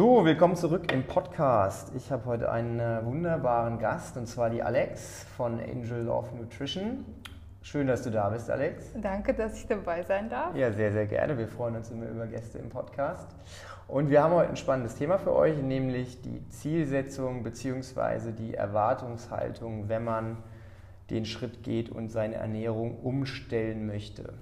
So, willkommen zurück im Podcast. Ich habe heute einen äh, wunderbaren Gast und zwar die Alex von Angel of Nutrition. Schön, dass du da bist, Alex. Danke, dass ich dabei sein darf. Ja, sehr, sehr gerne. Wir freuen uns immer über Gäste im Podcast. Und wir haben heute ein spannendes Thema für euch, nämlich die Zielsetzung bzw. die Erwartungshaltung, wenn man den Schritt geht und seine Ernährung umstellen möchte.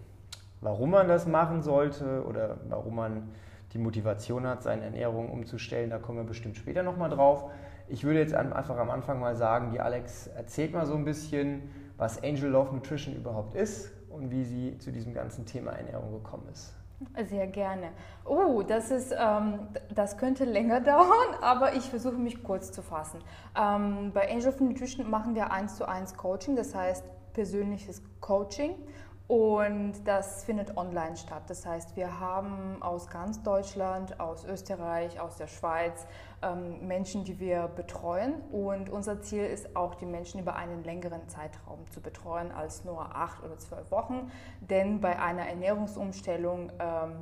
Warum man das machen sollte oder warum man die Motivation hat, seine Ernährung umzustellen, da kommen wir bestimmt später nochmal drauf. Ich würde jetzt einfach am Anfang mal sagen, die Alex erzählt mal so ein bisschen, was Angel Love Nutrition überhaupt ist und wie sie zu diesem ganzen Thema Ernährung gekommen ist. Sehr gerne. Oh, das ist, ähm, das könnte länger dauern, aber ich versuche mich kurz zu fassen. Ähm, bei Angel of Nutrition machen wir eins zu eins Coaching, das heißt persönliches Coaching. Und das findet online statt. Das heißt, wir haben aus ganz Deutschland, aus Österreich, aus der Schweiz ähm, Menschen, die wir betreuen. Und unser Ziel ist auch, die Menschen über einen längeren Zeitraum zu betreuen als nur acht oder zwölf Wochen. Denn bei einer Ernährungsumstellung, ähm,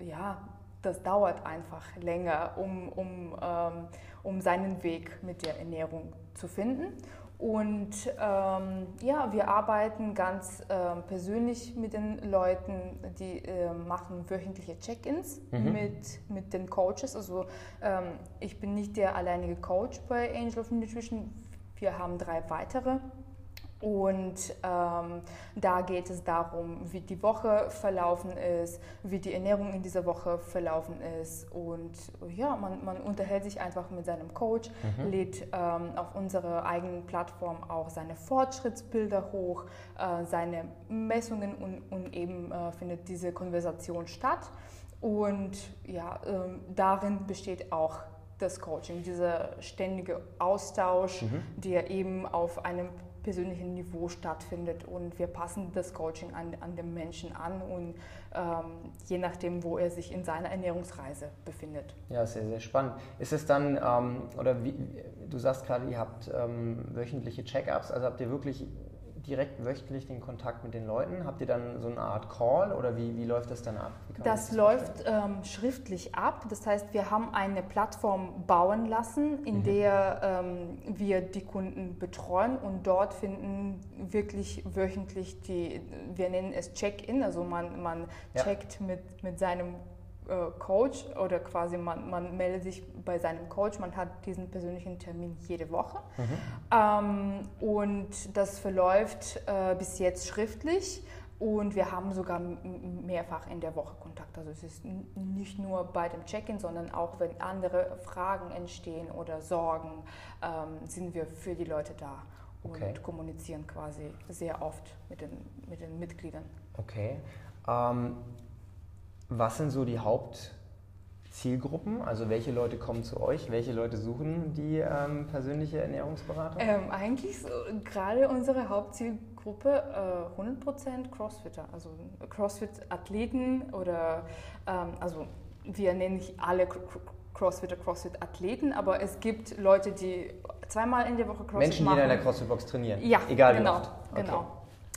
ja, das dauert einfach länger, um, um, ähm, um seinen Weg mit der Ernährung zu finden. Und ähm, ja, wir arbeiten ganz äh, persönlich mit den Leuten, die äh, machen wöchentliche Check-ins mhm. mit, mit den Coaches. Also ähm, ich bin nicht der alleinige Coach bei Angel of Nutrition. Wir haben drei weitere und ähm, da geht es darum, wie die Woche verlaufen ist, wie die Ernährung in dieser Woche verlaufen ist. Und ja, man, man unterhält sich einfach mit seinem Coach, mhm. lädt ähm, auf unserer eigenen Plattform auch seine Fortschrittsbilder hoch, äh, seine Messungen und, und eben äh, findet diese Konversation statt. Und ja, ähm, darin besteht auch das Coaching, dieser ständige Austausch, mhm. der eben auf einem persönlichen Niveau stattfindet und wir passen das Coaching an, an den Menschen an und ähm, je nachdem, wo er sich in seiner Ernährungsreise befindet. Ja, sehr, sehr spannend. Ist es dann, ähm, oder wie, du sagst gerade, ihr habt ähm, wöchentliche Check-ups, also habt ihr wirklich direkt wöchentlich den Kontakt mit den Leuten? Habt ihr dann so eine Art Call oder wie, wie läuft das dann ab? Das, das läuft ähm, schriftlich ab. Das heißt, wir haben eine Plattform bauen lassen, in mhm. der ähm, wir die Kunden betreuen und dort finden wirklich wöchentlich die, wir nennen es Check-in, also man, man ja. checkt mit, mit seinem Coach oder quasi man, man meldet sich bei seinem Coach, man hat diesen persönlichen Termin jede Woche. Mhm. Ähm, und das verläuft äh, bis jetzt schriftlich. Und wir haben sogar mehrfach in der Woche Kontakt. Also es ist nicht nur bei dem Check-in, sondern auch wenn andere Fragen entstehen oder Sorgen, ähm, sind wir für die Leute da und okay. kommunizieren quasi sehr oft mit den, mit den Mitgliedern. Okay. Ähm, was sind so die Hauptzielgruppen? Also welche Leute kommen zu euch? Welche Leute suchen die ähm, persönliche Ernährungsberatung? Ähm, eigentlich so, gerade unsere Hauptzielgruppe äh, 100% Crossfitter, also Crossfit-Athleten oder ähm, also wir nennen nicht alle Crossfitter Crossfit-Athleten, aber es gibt Leute, die zweimal in der Woche Crossfit Menschen, machen. Menschen, die in der Crossfit-Box trainieren? Ja, egal genau, wie oft. Okay. genau.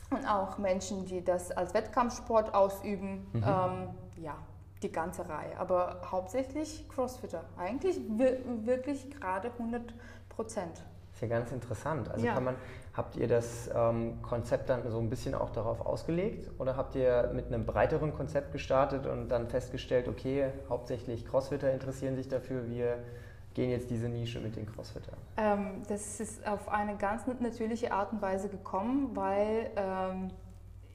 Und auch Menschen, die das als Wettkampfsport ausüben. Mhm. Ähm, ja, die ganze Reihe. Aber hauptsächlich Crossfitter. Eigentlich wirklich gerade 100 Prozent. Ist ja ganz interessant. Also ja. kann man, habt ihr das ähm, Konzept dann so ein bisschen auch darauf ausgelegt oder habt ihr mit einem breiteren Konzept gestartet und dann festgestellt, okay, hauptsächlich Crossfitter interessieren sich dafür, wir gehen jetzt diese Nische mit den Crossfittern? Ähm, das ist auf eine ganz natürliche Art und Weise gekommen, weil ähm,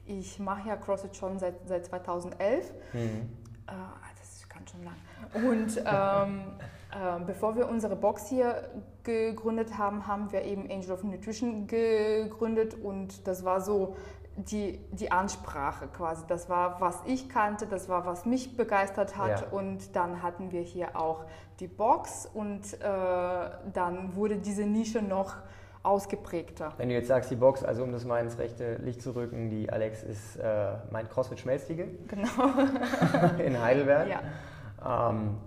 ich mache ja CrossFit schon seit, seit 2011. Mhm. Äh, das ist ganz schön lang. Und ähm, äh, bevor wir unsere Box hier gegründet haben, haben wir eben Angel of Nutrition gegründet und das war so die, die Ansprache quasi. Das war, was ich kannte, das war, was mich begeistert hat. Ja. Und dann hatten wir hier auch die Box und äh, dann wurde diese Nische noch ausgeprägter. Wenn du jetzt sagst, die Box, also um das mal ins rechte Licht zu rücken, die Alex ist äh, mein CrossFit-Schmelztiegel. Genau. in Heidelberg. Ja. Ähm,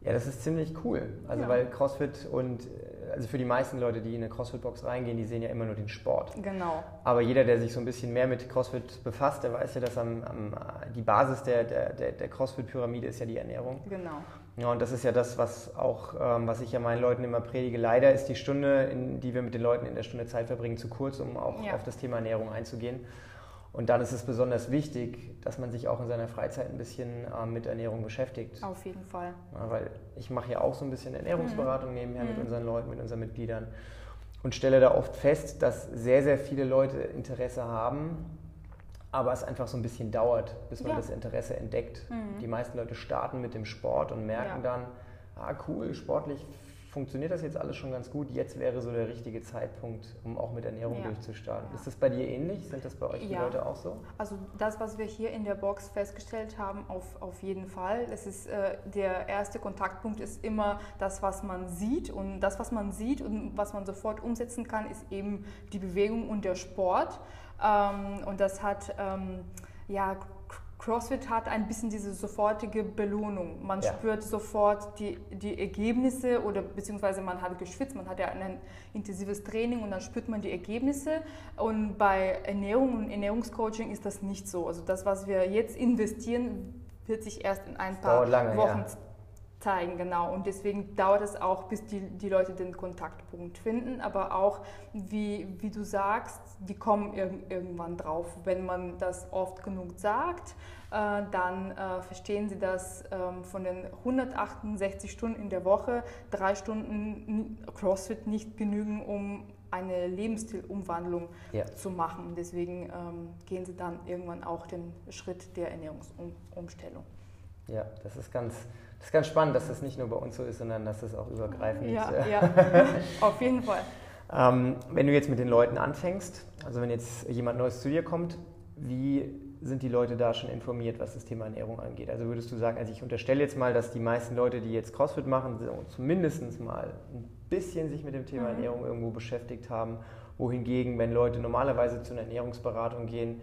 ja, das ist ziemlich cool. Also ja. weil CrossFit und also für die meisten Leute, die in eine CrossFit-Box reingehen, die sehen ja immer nur den Sport. Genau. Aber jeder, der sich so ein bisschen mehr mit CrossFit befasst, der weiß ja, dass am, am die Basis der, der, der, der CrossFit-Pyramide ist ja die Ernährung. Genau. Ja, und das ist ja das, was auch, ähm, was ich ja meinen Leuten immer predige. Leider ist die Stunde, in, die wir mit den Leuten in der Stunde Zeit verbringen, zu kurz, um auch ja. auf das Thema Ernährung einzugehen. Und dann ist es besonders wichtig, dass man sich auch in seiner Freizeit ein bisschen äh, mit Ernährung beschäftigt. Auf jeden Fall. Ja, weil ich mache ja auch so ein bisschen Ernährungsberatung mhm. nebenher mhm. mit unseren Leuten, mit unseren Mitgliedern und stelle da oft fest, dass sehr, sehr viele Leute Interesse haben, aber es einfach so ein bisschen dauert, bis man ja. das Interesse entdeckt. Mhm. Die meisten Leute starten mit dem Sport und merken ja. dann, ah cool, sportlich funktioniert das jetzt alles schon ganz gut. Jetzt wäre so der richtige Zeitpunkt, um auch mit Ernährung ja. durchzustarten. Ist das bei dir ähnlich? Sind das bei euch die Leute auch so? Also das, was wir hier in der Box festgestellt haben, auf, auf jeden Fall. Es ist, äh, der erste Kontaktpunkt ist immer das, was man sieht. Und das, was man sieht und was man sofort umsetzen kann, ist eben die Bewegung und der Sport. Ähm, und das hat ähm, ja CrossFit hat ein bisschen diese sofortige Belohnung. Man ja. spürt sofort die, die Ergebnisse oder beziehungsweise man hat geschwitzt, man hat ja ein intensives Training und dann spürt man die Ergebnisse. Und bei Ernährung und Ernährungscoaching ist das nicht so. Also das, was wir jetzt investieren, wird sich erst in ein paar lange, Wochen ja zeigen, genau. Und deswegen dauert es auch, bis die, die Leute den Kontaktpunkt finden. Aber auch, wie, wie du sagst, die kommen irg irgendwann drauf. Wenn man das oft genug sagt, äh, dann äh, verstehen sie, dass ähm, von den 168 Stunden in der Woche drei Stunden CrossFit nicht genügen, um eine Lebensstilumwandlung ja. zu machen. Deswegen ähm, gehen sie dann irgendwann auch den Schritt der Ernährungsumstellung. Ja, das ist ganz das ist ganz spannend, dass das nicht nur bei uns so ist, sondern dass das auch übergreifend ist. Ja, ja, auf jeden Fall. Ähm, wenn du jetzt mit den Leuten anfängst, also wenn jetzt jemand Neues zu dir kommt, wie sind die Leute da schon informiert, was das Thema Ernährung angeht? Also würdest du sagen, also ich unterstelle jetzt mal, dass die meisten Leute, die jetzt CrossFit machen, zumindest mal ein bisschen sich mit dem Thema mhm. Ernährung irgendwo beschäftigt haben, wohingegen, wenn Leute normalerweise zu einer Ernährungsberatung gehen,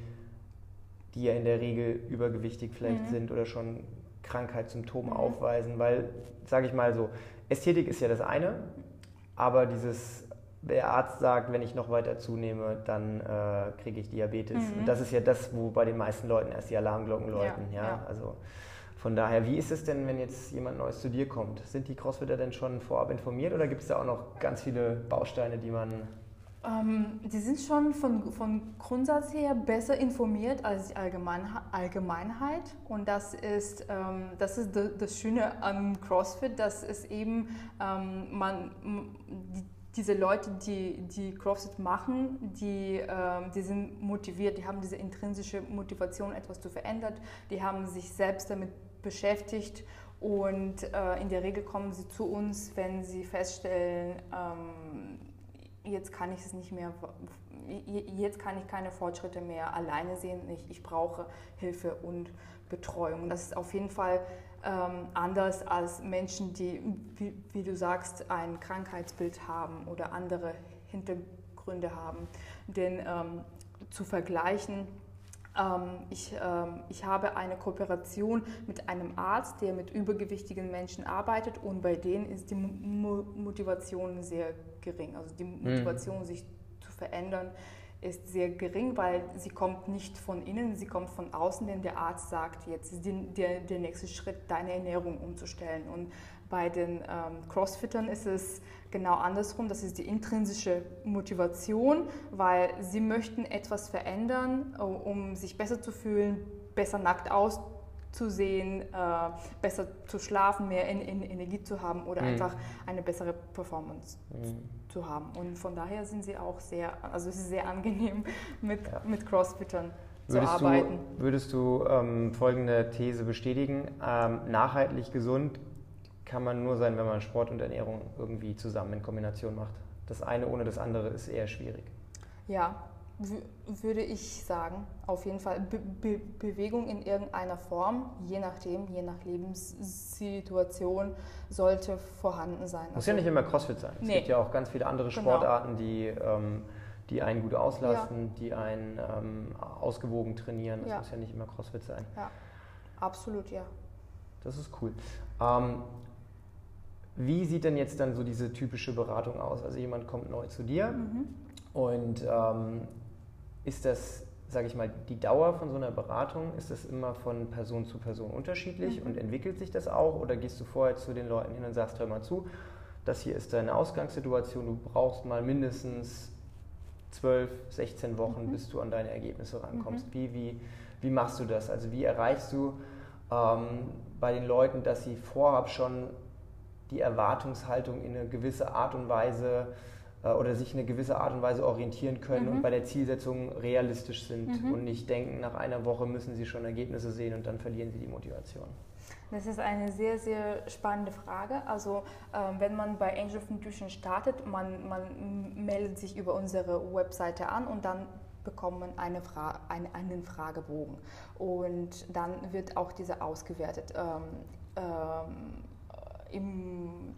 die ja in der Regel übergewichtig vielleicht mhm. sind oder schon Krankheitssymptome mhm. aufweisen, weil, sage ich mal so, Ästhetik ist ja das eine, aber dieses, der Arzt sagt, wenn ich noch weiter zunehme, dann äh, kriege ich Diabetes. Mhm. Und das ist ja das, wo bei den meisten Leuten erst die Alarmglocken läuten. Ja, ja? Also von daher, wie ist es denn, wenn jetzt jemand Neues zu dir kommt? Sind die Crossfitter denn schon vorab informiert oder gibt es da auch noch ganz viele Bausteine, die man ähm, die sind schon von, von Grundsatz her besser informiert als die Allgemeinheit. Und das ist, ähm, das, ist das Schöne an CrossFit, dass es eben ähm, man, die, diese Leute, die, die CrossFit machen, die, äh, die sind motiviert, die haben diese intrinsische Motivation, etwas zu verändern, die haben sich selbst damit beschäftigt und äh, in der Regel kommen sie zu uns, wenn sie feststellen, ähm, jetzt kann ich es nicht mehr, jetzt kann ich keine Fortschritte mehr alleine sehen. Ich, ich brauche Hilfe und Betreuung. Das ist auf jeden Fall ähm, anders als Menschen, die, wie, wie, du sagst, ein Krankheitsbild haben oder andere Hintergründe haben. Denn ähm, zu vergleichen, ähm, ich, ähm, ich habe eine Kooperation mit einem Arzt, der mit übergewichtigen Menschen arbeitet und bei denen ist die Motivation sehr gering. Also die hm. Motivation, mhm. sich zu verändern, ist sehr gering, weil sie kommt nicht von innen, sie kommt von außen, denn der Arzt sagt, jetzt ist die, der, der nächste Schritt, deine Ernährung umzustellen. Und bei den ähm, Crossfittern ist es genau andersrum. Das ist die intrinsische Motivation, weil sie möchten etwas verändern, äh, um sich besser zu fühlen, besser nackt auszusehen, äh, besser zu schlafen, mehr in, in Energie zu haben oder mhm. einfach eine bessere Performance mhm. zu haben. Und von daher sind sie auch sehr, also es ist sehr angenehm mit, ja. mit Crossfittern. Würdest zu arbeiten. Du, würdest du ähm, folgende These bestätigen? Ähm, nachhaltig gesund kann man nur sein, wenn man Sport und Ernährung irgendwie zusammen in Kombination macht. Das eine ohne das andere ist eher schwierig. Ja, würde ich sagen, auf jeden Fall Be Be Bewegung in irgendeiner Form, je nachdem, je nach Lebenssituation, sollte vorhanden sein. Muss also, ja nicht immer CrossFit sein. Es nee. gibt ja auch ganz viele andere genau. Sportarten, die, ähm, die einen gut auslasten, ja. die einen ähm, ausgewogen trainieren. Das ja. muss ja nicht immer CrossFit sein. Ja, absolut, ja. Das ist cool. Ähm, wie sieht denn jetzt dann so diese typische Beratung aus? Also jemand kommt neu zu dir mhm. und ähm, ist das sage ich mal, die Dauer von so einer Beratung, ist das immer von Person zu Person unterschiedlich mhm. und entwickelt sich das auch? Oder gehst du vorher zu den Leuten hin und sagst, hör mal zu, das hier ist deine Ausgangssituation, du brauchst mal mindestens 12, 16 Wochen, mhm. bis du an deine Ergebnisse rankommst. Mhm. Wie, wie, wie machst du das? Also wie erreichst du ähm, bei den Leuten, dass sie vorab schon die Erwartungshaltung in eine gewisse Art und Weise oder sich in eine gewisse Art und Weise orientieren können mhm. und bei der Zielsetzung realistisch sind mhm. und nicht denken, nach einer Woche müssen sie schon Ergebnisse sehen und dann verlieren sie die Motivation. Das ist eine sehr, sehr spannende Frage. Also äh, wenn man bei Angel of Nutrition startet, man, man meldet sich über unsere Webseite an und dann bekommt man eine Fra eine, einen Fragebogen. Und dann wird auch dieser ausgewertet. Ähm, ähm, im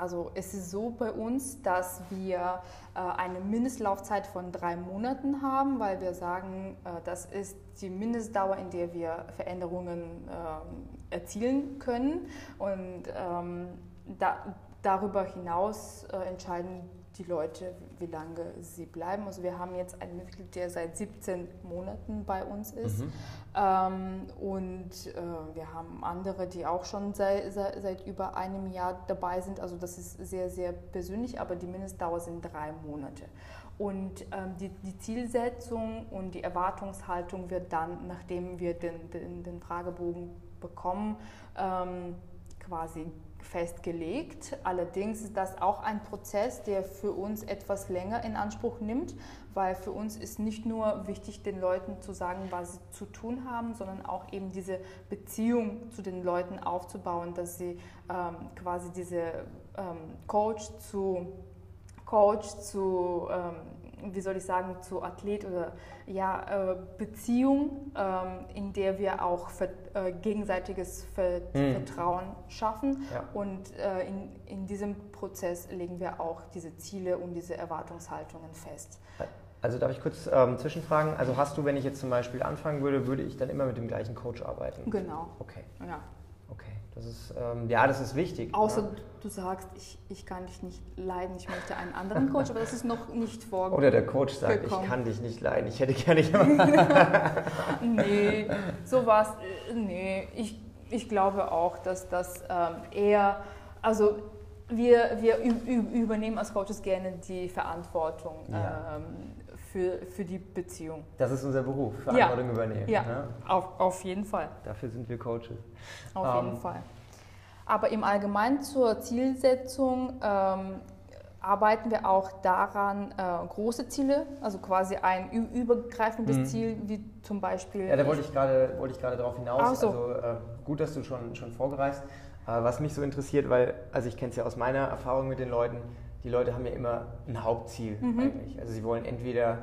also es ist so bei uns, dass wir äh, eine Mindestlaufzeit von drei Monaten haben, weil wir sagen, äh, das ist die Mindestdauer, in der wir Veränderungen äh, erzielen können. Und ähm, da, darüber hinaus äh, entscheiden die Leute, wie lange sie bleiben. Also wir haben jetzt einen Mitglied, der seit 17 Monaten bei uns ist. Mhm. Ähm, und äh, wir haben andere, die auch schon seit, seit, seit, über einem Jahr dabei sind. Also das ist sehr, sehr persönlich, aber die Mindestdauer sind drei Monate. Und ähm, die, die, Zielsetzung und die Erwartungshaltung wird dann, nachdem wir den, den, den Fragebogen bekommen, ähm, quasi festgelegt. Allerdings ist das auch ein Prozess, der für uns etwas länger in Anspruch nimmt, weil für uns ist nicht nur wichtig, den Leuten zu sagen, was sie zu tun haben, sondern auch eben diese Beziehung zu den Leuten aufzubauen, dass sie ähm, quasi diese ähm, Coach zu Coach zu ähm, wie soll ich sagen, zu Athlet oder ja, äh, Beziehung, ähm, in der wir auch äh, gegenseitiges mhm. Vertrauen schaffen. Ja. Und äh, in, in diesem Prozess legen wir auch diese Ziele und diese Erwartungshaltungen fest. Also darf ich kurz ähm, zwischenfragen? Also hast du, wenn ich jetzt zum Beispiel anfangen würde, würde ich dann immer mit dem gleichen Coach arbeiten? Genau. Okay. Ja. Okay, das ist, ähm, ja, das ist wichtig. Außer ne? du sagst, ich, ich kann dich nicht leiden, ich möchte einen anderen Coach, aber das ist noch nicht vorgekommen. Oder der Coach sagt, ich kann dich nicht leiden, ich hätte gerne jemanden. nee, sowas, äh, nee, ich, ich glaube auch, dass das ähm, eher, also wir, wir übernehmen als Coaches gerne die Verantwortung. Ja. Ähm, für, für die Beziehung. Das ist unser Beruf, Verantwortung ja. übernehmen. Ja, ne? auf, auf jeden Fall. Dafür sind wir Coaches. Auf ähm, jeden Fall. Aber im Allgemeinen zur Zielsetzung ähm, arbeiten wir auch daran, äh, große Ziele, also quasi ein übergreifendes mhm. Ziel, wie zum Beispiel. Ja, da wollte ich gerade wollte ich gerade darauf hinaus. So. Also äh, gut, dass du schon, schon vorgereist. Äh, was mich so interessiert, weil, also ich kenne es ja aus meiner Erfahrung mit den Leuten, die Leute haben ja immer ein Hauptziel mhm. eigentlich. Also sie wollen entweder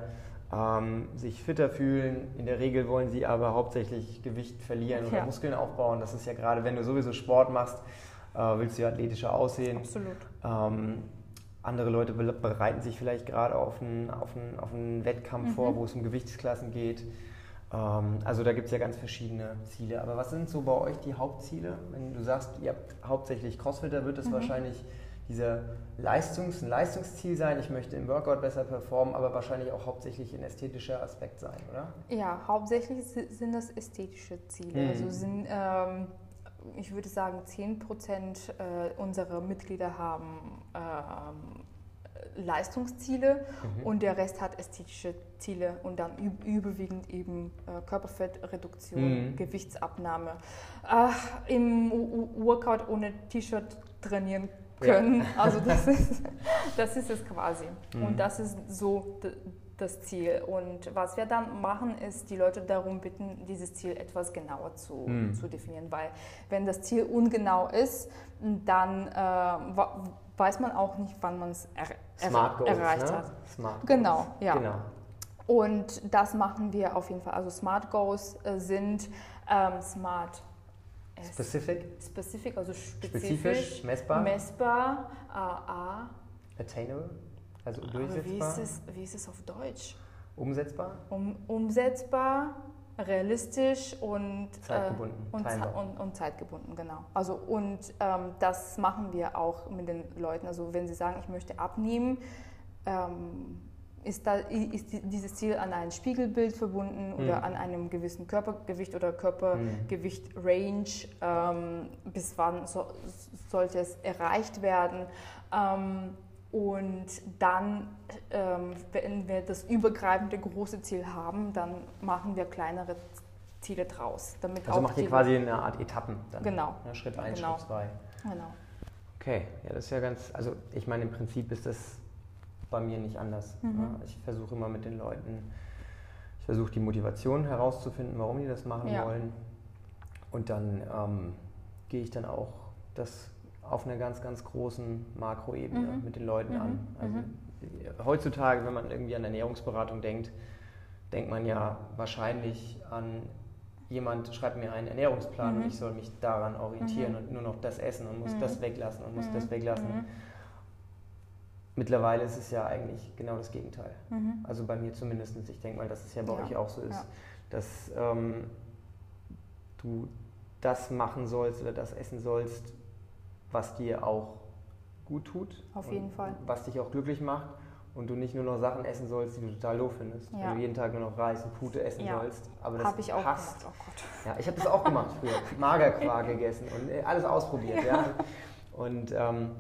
ähm, sich fitter fühlen, in der Regel wollen sie aber hauptsächlich Gewicht verlieren ja. oder Muskeln aufbauen. Das ist ja gerade, wenn du sowieso Sport machst, äh, willst du ja athletischer aussehen. Absolut. Ähm, andere Leute bereiten sich vielleicht gerade auf einen, auf einen, auf einen Wettkampf mhm. vor, wo es um Gewichtsklassen geht. Ähm, also da gibt es ja ganz verschiedene Ziele. Aber was sind so bei euch die Hauptziele? Wenn du sagst, ihr habt hauptsächlich Crossfit, da wird es mhm. wahrscheinlich dieser Leistungs-, ein Leistungsziel sein, ich möchte im Workout besser performen, aber wahrscheinlich auch hauptsächlich ein ästhetischer Aspekt sein, oder? Ja, hauptsächlich sind das ästhetische Ziele. Mhm. Also sind, ähm, ich würde sagen, 10 Prozent äh, unserer Mitglieder haben ähm, Leistungsziele mhm. und der Rest hat ästhetische Ziele und dann überwiegend eben äh, Körperfettreduktion, mhm. Gewichtsabnahme. Äh, Im Workout ohne T-Shirt trainieren können. Ja. Also das ist, das ist es quasi. Mhm. Und das ist so das Ziel. Und was wir dann machen, ist die Leute darum bitten, dieses Ziel etwas genauer zu, mhm. zu definieren. Weil wenn das Ziel ungenau ist, dann äh, weiß man auch nicht, wann man es er, er, erreicht ne? hat. Smart genau, Goals. ja. Genau. Und das machen wir auf jeden Fall. Also Smart Goals äh, sind ähm, Smart Specific? Specific, also spezifisch. Spezifisch, messbar? Messbar, A. Attainable, also durchsetzbar. Wie ist, es, wie ist es auf Deutsch? Umsetzbar? Um, umsetzbar, realistisch und zeitgebunden. Äh, und, und, und, zeitgebunden, genau. Also und ähm, das machen wir auch mit den Leuten. Also wenn sie sagen, ich möchte abnehmen, ähm, ist, da, ist dieses Ziel an ein Spiegelbild verbunden oder mhm. an einem gewissen Körpergewicht oder Körpergewicht-Range? Ähm, bis wann so, sollte es erreicht werden? Ähm, und dann, ähm, wenn wir das übergreifende große Ziel haben, dann machen wir kleinere Ziele draus. Damit also macht ihr quasi eine Art Etappen dann. Genau. Ja, Schritt 1, genau. Schritt 2. Genau. Okay, ja, das ist ja ganz, also ich meine, im Prinzip ist das bei mir nicht anders. Mhm. Ja. Ich versuche immer mit den Leuten, ich versuche die Motivation herauszufinden, warum die das machen ja. wollen. Und dann ähm, gehe ich dann auch das auf einer ganz, ganz großen Makroebene mhm. mit den Leuten mhm. an. Also mhm. heutzutage, wenn man irgendwie an Ernährungsberatung denkt, denkt man ja wahrscheinlich an jemand schreibt mir einen Ernährungsplan und mhm. ich soll mich daran orientieren mhm. und nur noch das essen und muss das weglassen und muss das weglassen. Mittlerweile ist es ja eigentlich genau das Gegenteil. Also bei mir zumindest. Ich denke mal, dass es ja bei ja. euch auch so ist, ja. dass ähm, du das machen sollst oder das essen sollst, was dir auch gut tut. Auf jeden Fall. Was dich auch glücklich macht und du nicht nur noch Sachen essen sollst, die du total doof findest. Ja. Wenn du jeden Tag nur noch Reis und Pute essen ja. sollst. Aber das ich auch passt. Gemacht. Oh ja, ich habe das auch gemacht früher. Magerquark gegessen und äh, alles ausprobiert. Ja. Und ähm,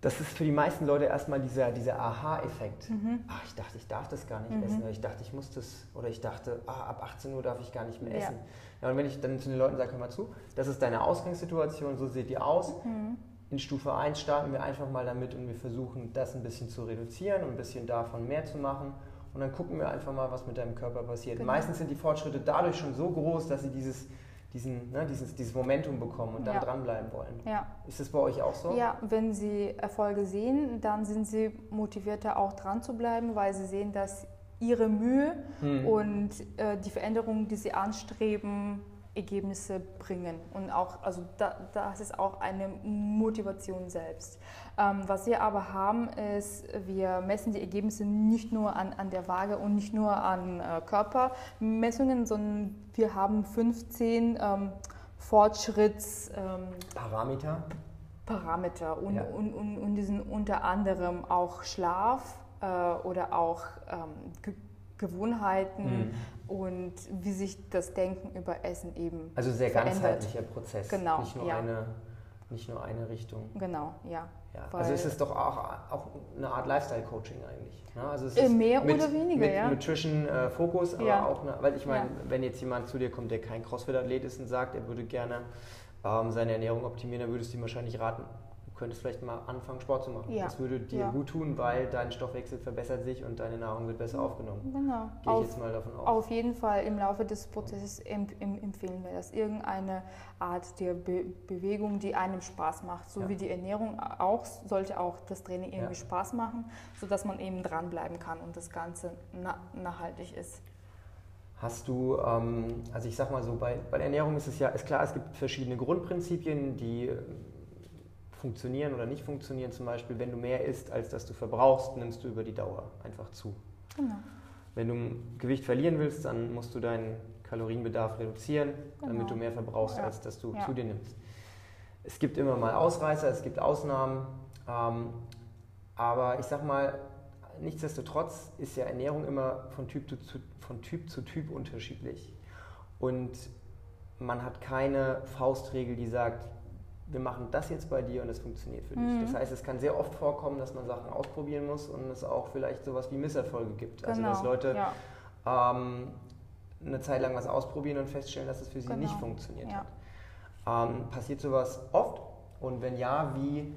das ist für die meisten Leute erstmal dieser, dieser Aha-Effekt. Mhm. Ach, ich dachte, ich darf das gar nicht mhm. essen. Oder ich dachte, ich muss das. Oder ich dachte, ah, ab 18 Uhr darf ich gar nicht mehr essen. Ja, und wenn ich dann zu den Leuten sage, hör mal zu, das ist deine Ausgangssituation, so sieht die aus. Mhm. In Stufe 1 starten wir einfach mal damit und wir versuchen, das ein bisschen zu reduzieren und ein bisschen davon mehr zu machen. Und dann gucken wir einfach mal, was mit deinem Körper passiert. Genau. Meistens sind die Fortschritte dadurch schon so groß, dass sie dieses, diesen, ne, dieses, dieses Momentum bekommen und dann ja. dranbleiben wollen. Ja. Ist das bei euch auch so? Ja, wenn sie Erfolge sehen, dann sind sie motivierter auch dran zu bleiben, weil sie sehen, dass ihre Mühe hm. und äh, die Veränderungen, die sie anstreben, Ergebnisse bringen. Und auch, also da, das ist auch eine Motivation selbst. Ähm, was wir aber haben, ist, wir messen die Ergebnisse nicht nur an, an der Waage und nicht nur an äh, Körpermessungen, sondern wir haben 15 ähm, Fortschritts... Ähm, Parameter? Parameter und, ja. und, und, und die sind unter anderem auch Schlaf, äh, oder auch ähm, Ge Gewohnheiten mhm. Und wie sich das Denken über Essen eben Also sehr verändert. ganzheitlicher Prozess, genau, nicht, nur ja. eine, nicht nur eine Richtung. Genau, ja. ja. Also ist es doch auch, auch eine Art Lifestyle-Coaching eigentlich. Ne? Also es ist Mehr mit, oder weniger, mit ja. Nutrition-Fokus, äh, aber ja. auch, eine, weil ich meine, wenn jetzt jemand zu dir kommt, der kein Crossfit-Athlet ist und sagt, er würde gerne ähm, seine Ernährung optimieren, dann würdest du ihm wahrscheinlich raten, könntest vielleicht mal anfangen, Sport zu machen. Ja. Das würde dir ja. gut tun, weil dein Stoffwechsel verbessert sich und deine Nahrung wird besser aufgenommen. Genau. Gehe ich jetzt mal davon aus. Auf jeden Fall im Laufe des Prozesses empfehlen wir das. Irgendeine Art der Be Bewegung, die einem Spaß macht. So ja. wie die Ernährung auch, sollte auch das Training irgendwie Spaß machen, sodass man eben dranbleiben kann und das Ganze nachhaltig ist. Hast du, ähm, also ich sag mal so, bei, bei der Ernährung ist es ja, ist klar, es gibt verschiedene Grundprinzipien, die funktionieren oder nicht funktionieren. Zum Beispiel, wenn du mehr isst, als dass du verbrauchst, nimmst du über die Dauer einfach zu. Genau. Wenn du Gewicht verlieren willst, dann musst du deinen Kalorienbedarf reduzieren, genau. damit du mehr verbrauchst, ja. als dass du ja. zu dir nimmst. Es gibt immer mal Ausreißer, es gibt Ausnahmen, ähm, aber ich sag mal, nichtsdestotrotz ist ja Ernährung immer von Typ zu, von typ, zu typ unterschiedlich. Und man hat keine Faustregel, die sagt, wir machen das jetzt bei dir und es funktioniert für dich. Mhm. Das heißt, es kann sehr oft vorkommen, dass man Sachen ausprobieren muss und es auch vielleicht sowas wie Misserfolge gibt. Also, genau. Also dass Leute ja. ähm, eine Zeit lang was ausprobieren und feststellen, dass es für sie genau. nicht funktioniert ja. hat. Ähm, passiert sowas oft? Und wenn ja, wie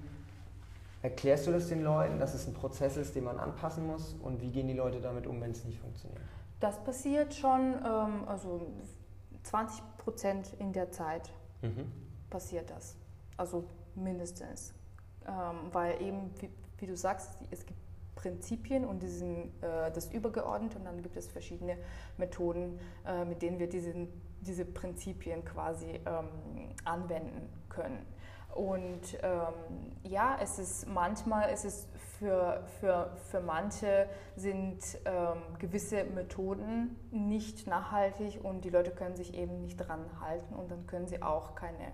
erklärst du das den Leuten, dass es ein Prozess ist, den man anpassen muss? Und wie gehen die Leute damit um, wenn es nicht funktioniert? Das passiert schon, ähm, also 20 Prozent in der Zeit mhm. passiert das. Also mindestens. Ähm, weil eben, wie, wie, du sagst, es gibt Prinzipien und diesen, äh, das übergeordnet und dann gibt es verschiedene Methoden, äh, mit denen wir diesen, diese Prinzipien quasi ähm, anwenden können. Und ähm, ja, es ist manchmal ist es für, für, für manche sind ähm, gewisse Methoden nicht nachhaltig und die Leute können sich eben nicht dran halten und dann können sie auch keine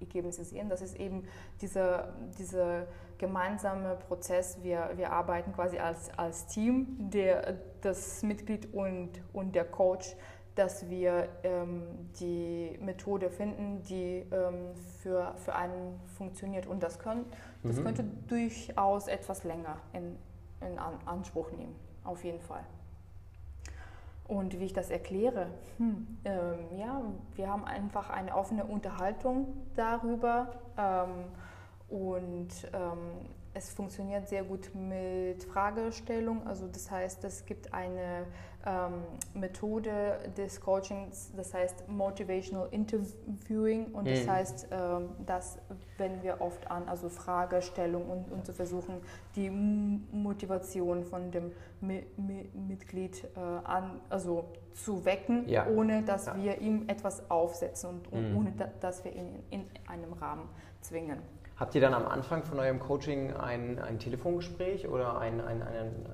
Ergebnisse sehen. Das ist eben dieser, dieser gemeinsame Prozess. Wir, wir arbeiten quasi als, als Team, der, das Mitglied und, und der Coach dass wir ähm, die Methode finden, die ähm, für, für einen funktioniert. Und das, können, das mhm. könnte durchaus etwas länger in, in Anspruch nehmen, auf jeden Fall. Und wie ich das erkläre, hm, ähm, ja, wir haben einfach eine offene Unterhaltung darüber ähm, und ähm, es funktioniert sehr gut mit Fragestellung. Also das heißt, es gibt eine ähm, Methode des Coachings, das heißt Motivational Interviewing. Und das mhm. heißt, ähm, dass wenn wir oft an also Fragestellung und, und zu versuchen, die Motivation von dem Mi Mi Mitglied äh, an, also zu wecken, ja. ohne dass ja. wir ihm etwas aufsetzen und, und mhm. ohne dass wir ihn in einem Rahmen zwingen. Habt ihr dann am Anfang von eurem Coaching ein, ein Telefongespräch oder, ein, ein, ein,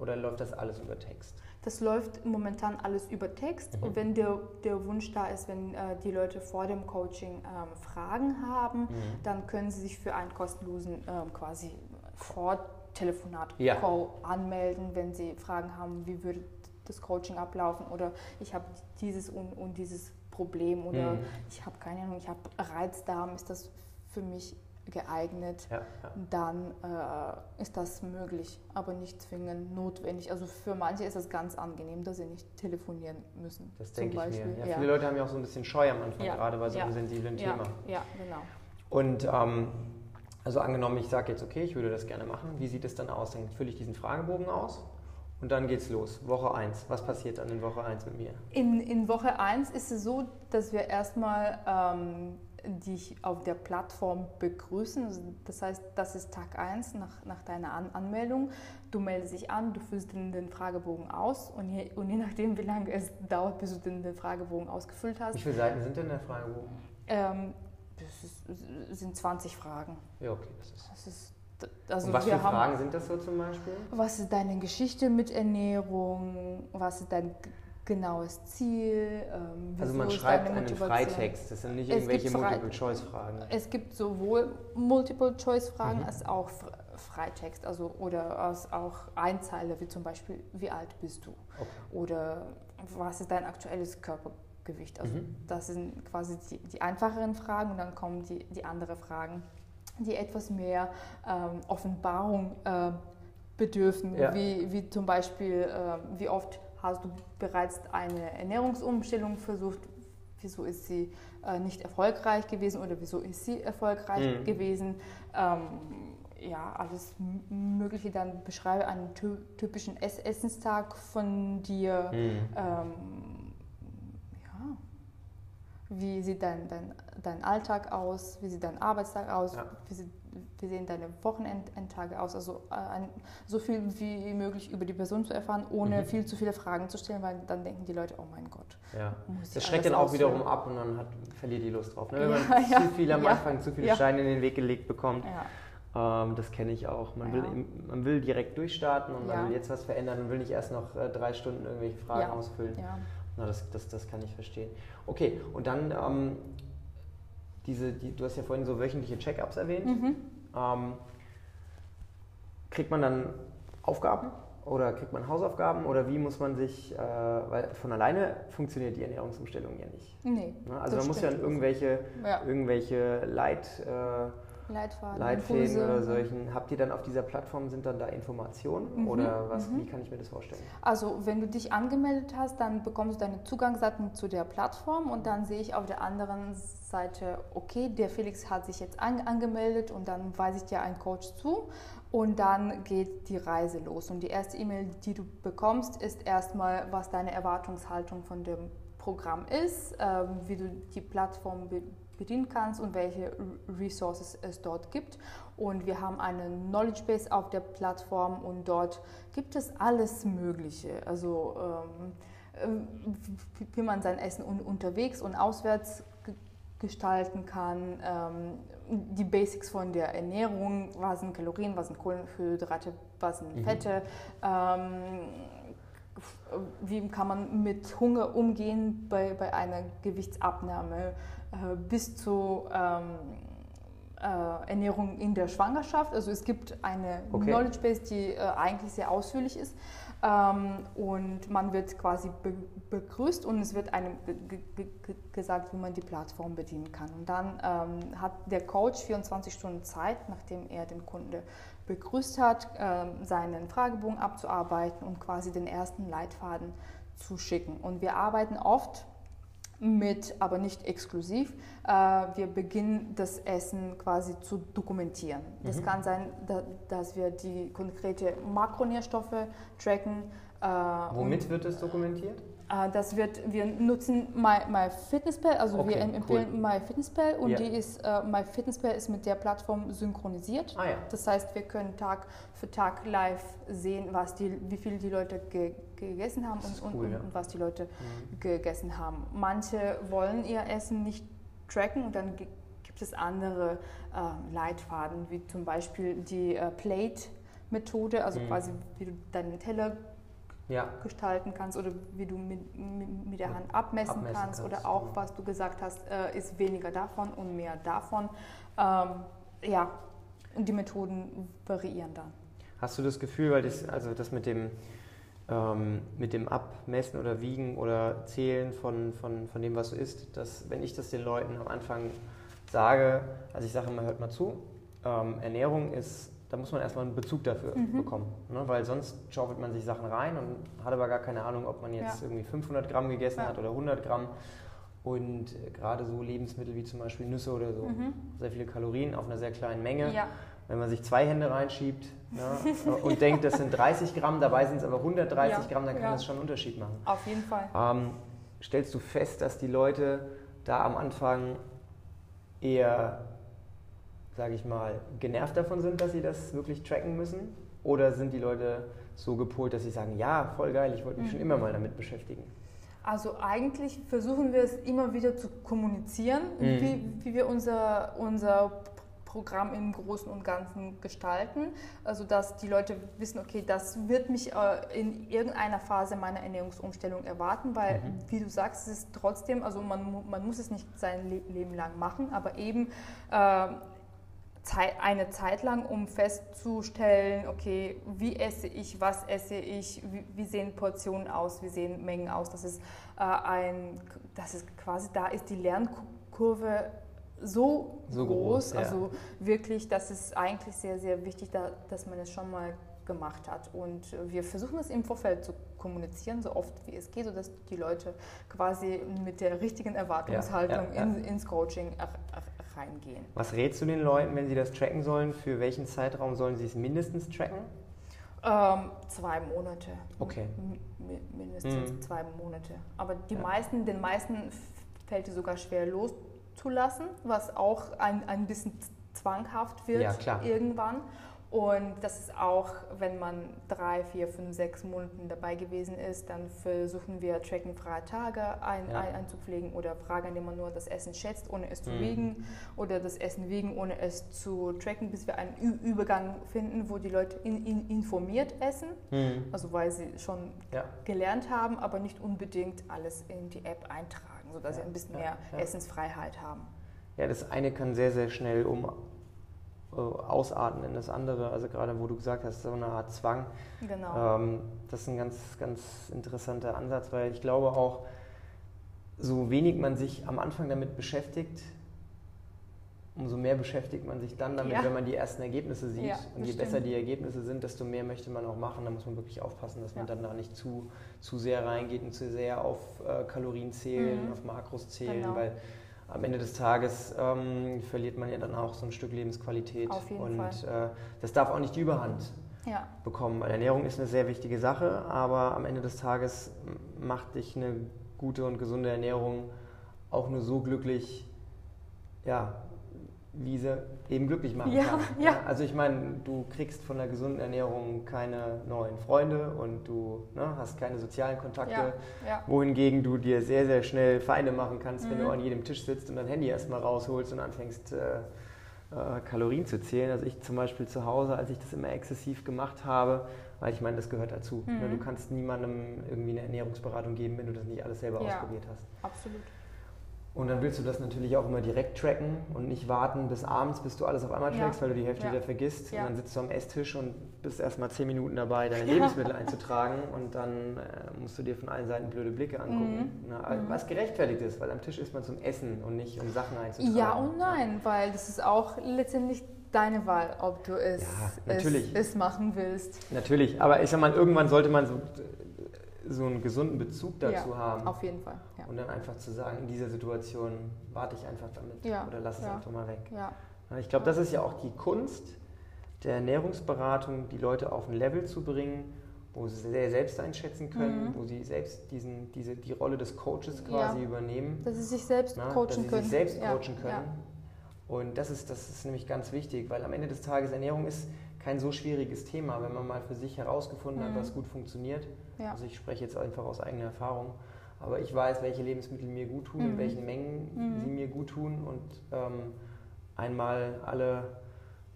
oder läuft das alles über Text? Das läuft momentan alles über Text. Mhm. Und wenn der, der Wunsch da ist, wenn äh, die Leute vor dem Coaching ähm, Fragen haben, mhm. dann können sie sich für einen kostenlosen ähm, quasi Vortelefonat ja. anmelden, wenn sie Fragen haben, wie würde das Coaching ablaufen oder ich habe dieses und, und dieses Problem oder mhm. ich habe keine Ahnung, ich habe Reizdarm, ist das für mich geeignet, ja, ja. dann äh, ist das möglich, aber nicht zwingend notwendig. Also für manche ist es ganz angenehm, dass sie nicht telefonieren müssen. Das denke ich mir. Ja, viele Leute haben ja auch so ein bisschen Scheu am Anfang, gerade bei so einem sensiblen Thema. Ja, genau. Und ähm, also angenommen, ich sage jetzt, okay, ich würde das gerne machen. Wie sieht es dann aus? Dann fülle ich diesen Fragebogen aus und dann geht's los. Woche 1. Was passiert dann in Woche 1 mit mir? In, in Woche 1 ist es so, dass wir erstmal ähm, dich auf der Plattform begrüßen. Das heißt, das ist Tag 1 nach, nach deiner an Anmeldung. Du meldest dich an, du füllst den, den Fragebogen aus und je, und je nachdem, wie lange es dauert, bis du den, den Fragebogen ausgefüllt hast. Wie viele Seiten sind denn der Fragebogen? Ähm, das ist, sind 20 Fragen. Ja, okay, das ist. Das ist also und was für Fragen sind das so zum Beispiel? Was ist deine Geschichte mit Ernährung? Was ist dein genaues Ziel. Ähm, also man schreibt einen Freitext, das sind nicht irgendwelche Multiple-Choice-Fragen. Es gibt sowohl Multiple-Choice-Fragen mhm. als auch Freitext, also oder als auch Einzeile, wie zum Beispiel, wie alt bist du? Okay. Oder was ist dein aktuelles Körpergewicht? Also mhm. das sind quasi die, die, einfacheren Fragen und dann kommen die, die anderen Fragen, die etwas mehr ähm, Offenbarung äh, bedürfen, ja. wie, wie zum Beispiel, äh, wie oft hast du bereits eine Ernährungsumstellung versucht, wieso ist sie äh, nicht erfolgreich gewesen oder wieso ist sie erfolgreich mhm. gewesen. Ähm, ja, alles Mögliche. Dann beschreibe einen typischen Essenstag von dir. Mhm. Ähm, ja. Wie sieht dein, dein, dein Alltag aus? Wie sieht dein Arbeitstag aus? Ja. Wie sieht wie sehen deine Wochenendtage aus? Also äh, so viel wie möglich über die Person zu erfahren, ohne mhm. viel zu viele Fragen zu stellen, weil dann denken die Leute, oh mein Gott. Ja. Das schreckt dann auch ausführen. wiederum ab und dann hat, verliert die Lust drauf. Ne? Wenn man ja, zu viel am. Anfang, zu viele Steine in den Weg gelegt bekommt. Ähm, das kenne ich auch. Man, will, man will direkt durchstarten und man will jetzt was verändern und will nicht erst noch äh, drei Stunden irgendwelche Fragen ausfüllen. Na, das, das, das kann ich verstehen. Okay, und dann ähm, diese, die, du hast ja vorhin so wöchentliche Check-ups erwähnt. Mhm. Ähm, kriegt man dann Aufgaben oder kriegt man Hausaufgaben oder wie muss man sich, äh, weil von alleine funktioniert die Ernährungsumstellung ja nicht. Nee. Ne? Also man muss ja irgendwelche, ja. irgendwelche Leit, äh, Leitfaden, Leitfäden Impulse. oder solchen. Habt ihr dann auf dieser Plattform, sind dann da Informationen mhm, oder was, mhm. wie kann ich mir das vorstellen? Also wenn du dich angemeldet hast, dann bekommst du deine Zugangsdaten zu der Plattform und dann sehe ich auf der anderen Seite, okay, der Felix hat sich jetzt an, angemeldet und dann weise ich dir einen Coach zu und dann geht die Reise los. Und die erste E-Mail, die du bekommst, ist erstmal, was deine Erwartungshaltung von dem Programm ist, ähm, wie du die Plattform bedienen kannst und welche Resources es dort gibt. Und wir haben eine Knowledge Base auf der Plattform und dort gibt es alles Mögliche. Also ähm, wie man sein Essen unterwegs und auswärts gestalten kann. Ähm, die Basics von der Ernährung, was sind Kalorien, was sind Kohlenhydrate, was sind mhm. Fette. Ähm, wie kann man mit Hunger umgehen bei, bei einer Gewichtsabnahme äh, bis zu ähm, äh, Ernährung in der Schwangerschaft. Also es gibt eine okay. Knowledge Base, die äh, eigentlich sehr ausführlich ist. Ähm, und man wird quasi be begrüßt und es wird einem gesagt, wie man die Plattform bedienen kann. Und dann ähm, hat der Coach 24 Stunden Zeit, nachdem er den Kunde begrüßt hat, äh, seinen Fragebogen abzuarbeiten und quasi den ersten Leitfaden zu schicken. Und wir arbeiten oft mit, aber nicht exklusiv. Äh, wir beginnen das Essen quasi zu dokumentieren. Das mhm. kann sein, dass wir die konkrete Makronährstoffe tracken. Äh, Womit wird das dokumentiert? Äh, das wird, wir nutzen My, MyFitnessPal, also okay, wir empfehlen cool. MyFitnessPal und ja. die ist, uh, MyFitnessPal ist mit der Plattform synchronisiert. Ah, ja. Das heißt, wir können Tag für Tag live sehen, was die, wie viel die Leute ge gegessen haben und, cool, und, ja. und, was die Leute mhm. gegessen haben. Manche wollen ihr Essen nicht tracken und dann gibt es andere äh, Leitfaden, wie zum Beispiel die äh, Plate-Methode, also mhm. quasi wie du deinen Teller ja. gestalten kannst oder wie du mit, mit der Hand abmessen, abmessen kannst, kannst, oder auch, was du gesagt hast, äh, ist weniger davon und mehr davon. Ähm, ja, und die Methoden variieren dann. Hast du das Gefühl, weil das, also das mit dem, ähm, mit dem Abmessen oder Wiegen oder Zählen von, von, von dem, was du isst, dass wenn ich das den Leuten am Anfang sage, also ich sage immer, hört mal zu, ähm, Ernährung ist da muss man erstmal einen Bezug dafür mhm. bekommen. Ne? Weil sonst schaufelt man sich Sachen rein und hat aber gar keine Ahnung, ob man jetzt ja. irgendwie 500 Gramm gegessen ja. hat oder 100 Gramm. Und gerade so Lebensmittel wie zum Beispiel Nüsse oder so, mhm. sehr viele Kalorien auf einer sehr kleinen Menge. Ja. Wenn man sich zwei Hände reinschiebt ja, und denkt, das sind 30 Gramm, dabei sind es aber 130 Gramm, dann kann das schon einen Unterschied machen. Auf jeden Fall. Ähm, stellst du fest, dass die Leute da am Anfang eher sage ich mal, genervt davon sind, dass sie das wirklich tracken müssen? Oder sind die Leute so gepolt, dass sie sagen, ja, voll geil, ich wollte mich mhm. schon immer mal damit beschäftigen? Also eigentlich versuchen wir es immer wieder zu kommunizieren, mhm. wie, wie wir unser, unser Programm im Großen und Ganzen gestalten. Also dass die Leute wissen, okay, das wird mich äh, in irgendeiner Phase meiner Ernährungsumstellung erwarten, weil, mhm. wie du sagst, es ist trotzdem, also man, man muss es nicht sein Leben lang machen, aber eben äh, eine Zeit lang, um festzustellen, okay, wie esse ich, was esse ich, wie, wie sehen Portionen aus, wie sehen Mengen aus. Das ist äh, ein, das ist quasi, da ist die Lernkurve so, so groß, groß ja. also wirklich, das ist eigentlich sehr, sehr wichtig, da, dass man es schon mal gemacht hat. Und wir versuchen es im Vorfeld zu kommunizieren, so oft wie es geht, sodass die Leute quasi mit der richtigen Erwartungshaltung ja, ja, in, ins Coaching reingehen. Was rätst du den Leuten, wenn sie das tracken sollen? Für welchen Zeitraum sollen sie es mindestens tracken? Ähm, zwei Monate. Okay. M mindestens mhm. zwei Monate. Aber die ja. meisten, den meisten fällt es sogar schwer loszulassen, was auch ein, ein bisschen zwanghaft wird ja, irgendwann. Und das ist auch, wenn man drei, vier, fünf, sechs Monaten dabei gewesen ist, dann versuchen wir tracking-freie Tage ein, ja. ein, einzupflegen oder Fragen, indem man nur das Essen schätzt, ohne es zu mhm. wiegen oder das Essen wiegen, ohne es zu tracken, bis wir einen Ü Übergang finden, wo die Leute in, in informiert essen, mhm. also weil sie schon ja. gelernt haben, aber nicht unbedingt alles in die App eintragen, sodass ja. sie ein bisschen mehr Essensfreiheit haben. Ja, das eine kann sehr, sehr schnell um ausarten in das andere. Also gerade wo du gesagt hast, so eine Art Zwang. Genau. Ähm, das ist ein ganz, ganz interessanter Ansatz, weil ich glaube auch, so wenig man sich am Anfang damit beschäftigt, umso mehr beschäftigt man sich dann damit, ja. wenn man die ersten Ergebnisse sieht. Ja, und je stimmt. besser die Ergebnisse sind, desto mehr möchte man auch machen. Da muss man wirklich aufpassen, dass man dann da nicht zu, zu sehr reingeht und zu sehr auf äh, Kalorien zählen, mhm. auf Makros zählen, genau. weil am Ende des Tages ähm, verliert man ja dann auch so ein Stück Lebensqualität. Auf jeden und Fall. Äh, das darf auch nicht die Überhand ja. bekommen. Weil Ernährung ist eine sehr wichtige Sache, aber am Ende des Tages macht dich eine gute und gesunde Ernährung auch nur so glücklich, ja, wie sie eben glücklich machen Ja, kann. ja. Also ich meine, du kriegst von der gesunden Ernährung keine neuen Freunde und du ne, hast keine sozialen Kontakte, Ja, wohingegen du dir sehr, sehr schnell Feinde machen kannst, wenn Mhm. du an jedem Tisch sitzt und dein Handy erstmal rausholst und anfängst äh, äh, Kalorien zu zählen. Also ich zum Beispiel zu Hause, als ich das immer exzessiv gemacht habe, weil ich meine, das gehört dazu. Mhm. Ne, Du kannst niemandem irgendwie eine Ernährungsberatung geben, wenn du das nicht alles selber ausprobiert hast. Absolut. Und dann willst du das natürlich auch immer direkt tracken und nicht warten bis abends, bis du alles auf einmal Ja. trackst, weil du die Hälfte Ja. wieder vergisst. Ja. Und dann sitzt du am Esstisch und bist erstmal zehn Minuten dabei, deine Lebensmittel einzutragen und dann äh, musst du dir von allen Seiten blöde Blicke angucken. Mhm. Na, also Mhm. Was gerechtfertigt ist, weil am Tisch ist man zum Essen und nicht um Sachen einzutragen. Ja und nein, weil das ist auch letztendlich deine Wahl, ob du es, Ja, es, es machen willst. Natürlich, aber ich sag mal, irgendwann sollte man so, so einen gesunden Bezug dazu ja, haben. Auf jeden Fall. Ja. Und dann einfach zu sagen, in dieser Situation warte ich einfach damit Ja, oder lass es ja. einfach mal weg. ja. Ja, Ich glaube, das ist ja auch die Kunst der Ernährungsberatung, die Leute auf ein Level zu bringen, wo sie sehr selbst einschätzen können, Mhm. wo sie selbst diesen, diese, die Rolle des Coaches quasi Ja. übernehmen, Dass sie sich selbst na, coachen dass sie können. sich selbst ja. coachen können. Und das ist, das ist nämlich ganz wichtig, weil am Ende des Tages Ernährung ist kein so schwieriges Thema, wenn man mal für sich herausgefunden hat, Mhm. was gut funktioniert. Ja. Also ich spreche jetzt einfach aus eigener Erfahrung. Aber ich weiß, welche Lebensmittel mir gut tun, in Mhm. welchen Mengen Mhm. sie mir gut tun. Und ähm, einmal alle,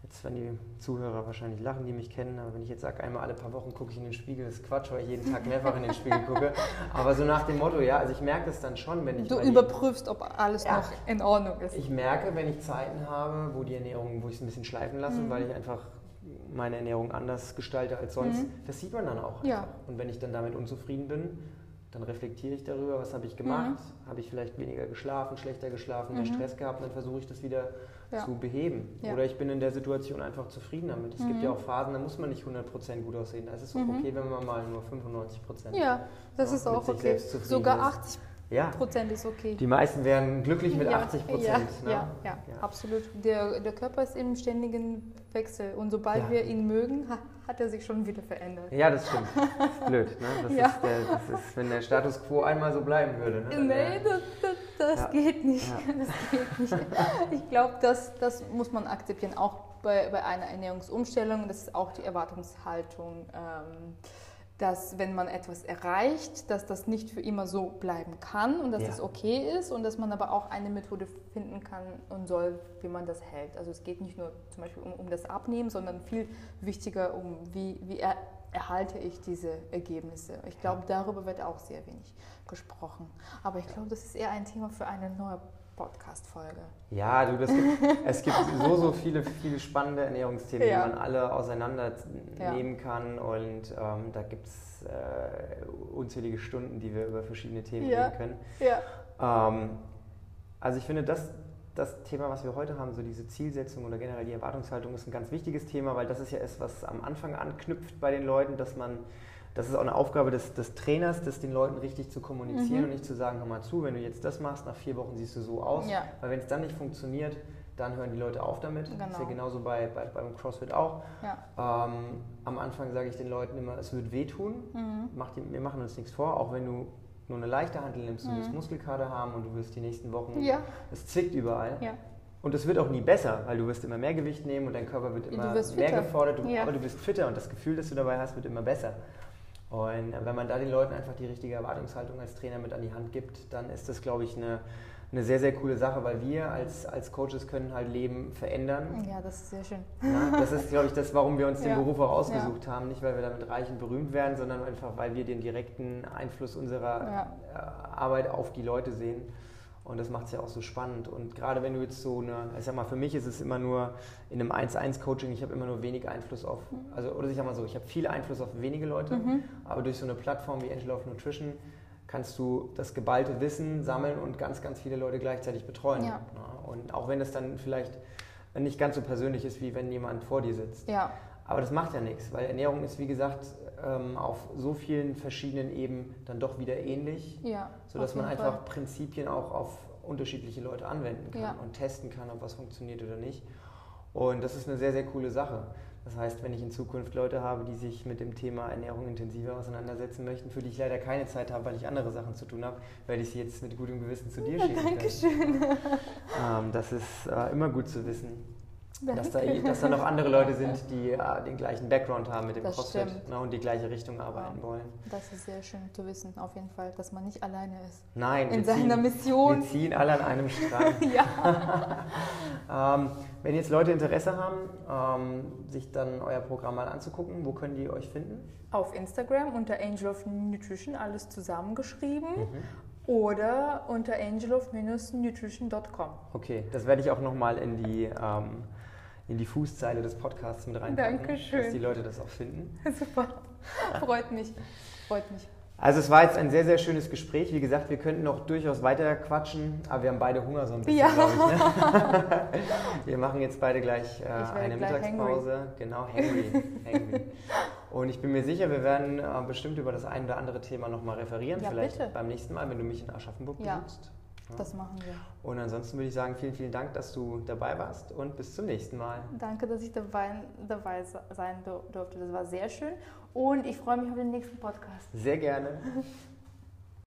jetzt werden die Zuhörer wahrscheinlich lachen, die mich kennen, aber wenn ich jetzt sage, einmal alle paar Wochen gucke ich in den Spiegel, das ist Quatsch, weil ich jeden Tag mehrfach in den Spiegel gucke. Aber so nach dem Motto, ja, also ich merke das dann schon, wenn ich... Du überprüfst, ob alles Ja. noch in Ordnung ist. ich merke, wenn ich Zeiten habe, wo die Ernährung, wo ich es ein bisschen schleifen lasse, Mhm. weil ich einfach meine Ernährung anders gestalte als sonst, Mhm. das sieht man dann auch. Ja. Und wenn ich dann damit unzufrieden bin, dann reflektiere ich darüber, was habe ich gemacht, habe ich vielleicht weniger geschlafen, schlechter geschlafen, mehr Mhm. Stress gehabt, und dann versuche ich das wieder Ja. zu beheben. Ja. Oder ich bin in der Situation einfach zufrieden damit. Es gibt Mhm. ja auch Phasen, da muss man nicht 100% gut aussehen. Da ist es auch Mhm. okay, wenn man mal nur 95% Ja, das ist auch okay. selbst zufrieden Sogar ist. 80 Ja, Prozent ist okay. die meisten wären glücklich mit ja, 80 Ja, Prozent. ne? ja, ja, absolut. Der, der Körper ist im ständigen Wechsel und sobald Ja. wir ihn mögen, ha- hat er sich schon wieder verändert. Ja, das stimmt. Das ist blöd. Ne? Das, Ja. ist der, das ist, wenn der Status quo einmal so bleiben würde. Ne? Nee, wär- das, das, das Ja. geht nicht. Ja. Das geht nicht. Ich glaube, das, das muss man akzeptieren, auch bei, bei einer Ernährungsumstellung. Das ist auch die Erwartungshaltung, ähm, dass wenn man etwas erreicht, dass das nicht für immer so bleiben kann und dass Ja. das okay ist und dass man aber auch eine Methode finden kann und soll, wie man das hält. Also es geht nicht nur zum Beispiel um, um das Abnehmen, sondern viel wichtiger um, wie, wie er, erhalte ich diese Ergebnisse. Ich glaube, darüber wird auch sehr wenig gesprochen. Aber ich glaube, das ist eher ein Thema für eine neue Podcast-Folge. Ja, du, das gibt, es gibt so, so viele, viele spannende Ernährungsthemen, Ja. die man alle auseinandernehmen kann. Und ähm, da gibt es äh, unzählige Stunden, die wir über verschiedene Themen Ja. reden können. Ja. Ähm, also ich finde, das, das Thema, was wir heute haben, so diese Zielsetzung oder generell die Erwartungshaltung, ist ein ganz wichtiges Thema, weil das ist ja erst, was am Anfang anknüpft bei den Leuten, dass man, das ist auch eine Aufgabe des, des Trainers, das den Leuten richtig zu kommunizieren Mhm. und nicht zu sagen, hör mal zu, wenn du jetzt das machst, nach vier Wochen siehst du so aus. Ja. Weil wenn es dann nicht funktioniert, dann hören die Leute auf damit. Das ist ja Genau. genauso bei, bei, beim CrossFit auch. Ja. Ähm, am Anfang sage ich den Leuten immer, es wird wehtun. Mhm. Mach dir, wir machen uns nichts vor, auch wenn du nur eine leichte Handel nimmst, du Mhm. wirst Muskelkater haben und du wirst die nächsten Wochen, Ja. es zwickt überall. Ja. Und es wird auch nie besser, weil du wirst immer mehr Gewicht nehmen und dein Körper wird Du immer mehr gefordert, du, aber du bist fitter und das Gefühl, das du dabei hast, wird immer besser. Und wenn man da den Leuten einfach die richtige Erwartungshaltung als Trainer mit an die Hand gibt, dann ist das, glaube ich, eine, eine sehr, sehr coole Sache, weil wir als, als Coaches können halt Leben verändern. ja, das ist sehr schön. Ja, das ist, glaube ich, das, warum wir uns den Ja. Beruf auch ausgesucht haben. Nicht, weil wir damit reich und berühmt werden, sondern einfach, weil wir den direkten Einfluss unserer Ja. äh, Arbeit auf die Leute sehen. Und das macht es ja auch so spannend. Und gerade wenn du jetzt so eine, ich sag mal, für mich ist es immer nur in einem 1-1-Coaching, ich habe immer nur wenig Einfluss auf, also, oder ich sag mal so, ich habe viel Einfluss auf wenige Leute, Mhm. aber durch so eine Plattform wie Angel of Nutrition kannst du das geballte Wissen sammeln und ganz, ganz viele Leute gleichzeitig betreuen. Ja. Und auch wenn es dann vielleicht nicht ganz so persönlich ist, wie wenn jemand vor dir sitzt. Ja, Aber das macht ja nichts, weil Ernährung ist, wie gesagt, ähm, auf so vielen verschiedenen Ebenen dann doch wieder ähnlich, ja. sodass man einfach Fall. Prinzipien auch auf unterschiedliche Leute anwenden kann Ja. und testen kann, ob was funktioniert oder nicht. Und das ist eine sehr, sehr coole Sache. Das heißt, wenn ich in Zukunft Leute habe, die sich mit dem Thema Ernährung intensiver auseinandersetzen möchten, für die ich leider keine Zeit habe, weil ich andere Sachen zu tun habe, werde ich sie jetzt mit gutem Gewissen zu dir schicken. Dankeschön. Ähm, das ist äh, immer gut zu wissen. Dass da, dass da, noch andere Leute sind, die äh, den gleichen Background haben mit dem das CrossFit ne, und die gleiche Richtung arbeiten ja. wollen. Das ist sehr schön zu wissen, auf jeden Fall, dass man nicht alleine ist. Nein, in seiner ziehen, Mission. Wir ziehen alle an einem Strang. ähm, wenn jetzt Leute Interesse haben, ähm, sich dann euer Programm mal anzugucken, wo können die euch finden? Auf Instagram unter Angel of Nutrition, alles zusammengeschrieben. Mhm oder unter angelov-nutrition.com. Okay, das werde ich auch nochmal in die ähm, in die Fußzeile des Podcasts mit reinpacken, Dankeschön. dass die Leute das auch finden. Super, freut mich, freut mich. Also es war jetzt ein sehr, sehr schönes Gespräch. Wie gesagt, wir könnten noch durchaus weiter quatschen, aber wir haben beide Hunger so ein bisschen, ja. glaube ich. Ne? wir machen jetzt beide gleich äh, eine gleich Mittagspause. Hangry. Genau, hangry. hangry. Und ich bin mir sicher, wir werden äh, bestimmt über das ein oder andere Thema nochmal referieren. Ja, Vielleicht bitte. beim nächsten Mal, wenn du mich in Aschaffenburg ja. besuchst. Das machen wir. Und ansonsten würde ich sagen, vielen, vielen Dank, dass du dabei warst und bis zum nächsten Mal. Danke, dass ich dabei, dabei sein durfte. Das war sehr schön und ich freue mich auf den nächsten Podcast. Sehr gerne.